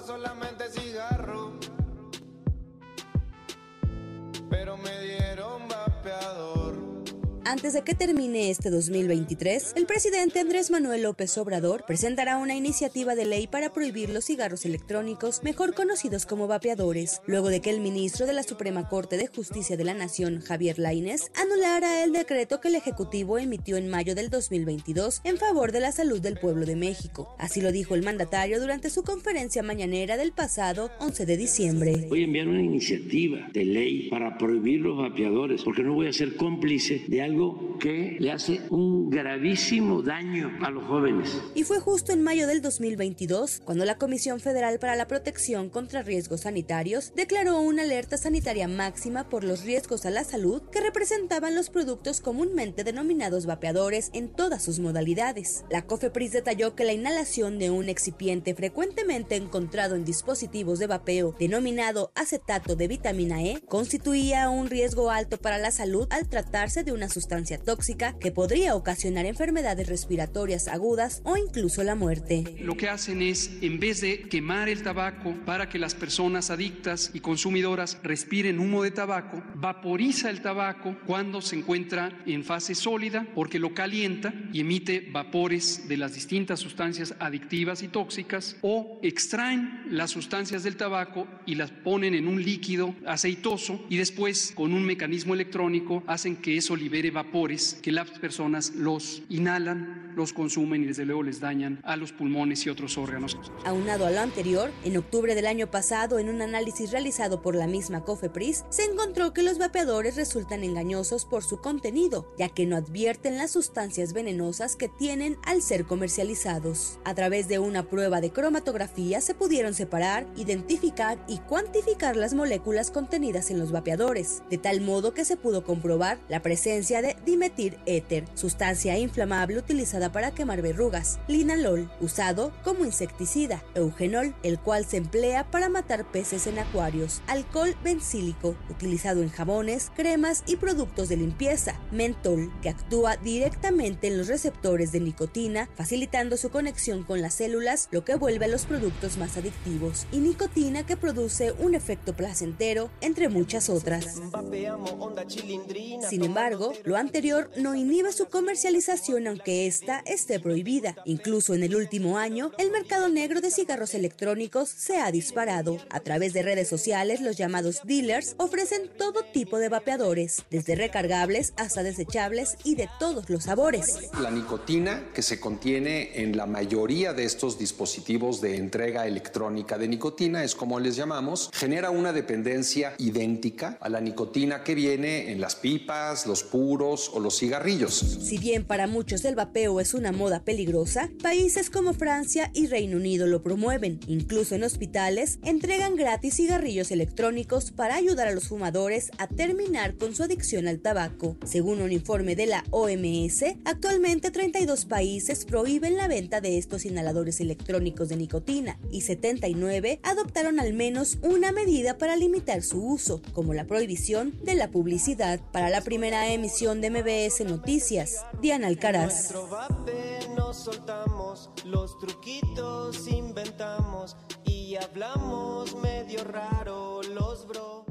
solamente cigarro. Pero me dieron. Antes de que termine este 2023, el presidente Andrés Manuel López Obrador presentará una iniciativa de ley para prohibir los cigarros electrónicos, mejor conocidos como vapeadores, luego de que el ministro de la Suprema Corte de Justicia de la Nación, Javier Lainez, anulara el decreto que el Ejecutivo emitió en mayo del 2022 en favor de la salud del pueblo de México. Así lo dijo el mandatario durante su conferencia mañanera del pasado 11 de diciembre. Voy a enviar una iniciativa de ley para prohibir los vapeadores, porque no voy a ser cómplice de algo que le hace un gravísimo daño a los jóvenes. Y fue justo en mayo del 2022 cuando la Comisión Federal para la Protección contra Riesgos Sanitarios declaró una alerta sanitaria máxima por los riesgos a la salud que representaban los productos comúnmente denominados vapeadores en todas sus modalidades. La COFEPRIS detalló que la inhalación de un excipiente frecuentemente encontrado en dispositivos de vapeo denominado acetato de vitamina E constituía un riesgo alto para la salud al tratarse de una sustancia sustancia tóxica que podría ocasionar enfermedades respiratorias agudas o incluso la muerte. Lo que hacen es, en vez de quemar el tabaco para que las personas adictas y consumidoras respiren humo de tabaco, vaporiza el tabaco cuando se encuentra en fase sólida porque lo calienta y emite vapores de las distintas sustancias adictivas y tóxicas o extraen las sustancias del tabaco y las ponen en un líquido aceitoso y después con un mecanismo electrónico hacen que eso libere vapores que las personas los inhalan, los consumen y desde luego les dañan a los pulmones y otros órganos. Aunado a lo anterior, en octubre del año pasado, en un análisis realizado por la misma COFEPRIS, se encontró que los vapeadores resultan engañosos por su contenido, ya que no advierten las sustancias venenosas que tienen al ser comercializados. A través de una prueba de cromatografía se pudieron separar, identificar y cuantificar las moléculas contenidas en los vapeadores, de tal modo que se pudo comprobar la presencia de dimetir éter, sustancia inflamable utilizada para quemar verrugas, linalol, usado como insecticida, eugenol, el cual se emplea para matar peces en acuarios, alcohol bencílico, utilizado en jabones, cremas y productos de limpieza, mentol, que actúa directamente en los receptores de nicotina, facilitando su conexión con las células, lo que vuelve a los productos más adictivos, y nicotina que produce un efecto placentero, entre muchas otras. Sin embargo, lo anterior no inhibe su comercialización aunque ésta esté prohibida. Incluso en el último año, el mercado negro de cigarros electrónicos se ha disparado. A través de redes sociales, los llamados dealers ofrecen todo tipo de vapeadores, desde recargables hasta desechables y de todos los sabores. La nicotina que se contiene en la mayoría de estos dispositivos de entrega electrónica de nicotina, es como les llamamos, genera una dependencia idéntica a la nicotina que viene en las pipas, los puros, o los cigarrillos. Si bien para muchos el vapeo es una moda peligrosa, países como Francia y Reino Unido lo promueven. Incluso en hospitales entregan gratis cigarrillos electrónicos para ayudar a los fumadores a terminar con su adicción al tabaco. Según un informe de la OMS, actualmente 32 países prohíben la venta de estos inhaladores electrónicos de nicotina y 79 adoptaron al menos una medida para limitar su uso, como la prohibición de la publicidad. Para la primera emisión de MBS Noticias, Diana Alcaraz. Nos soltamos, los truquitos inventamos y hablamos medio raro los bro.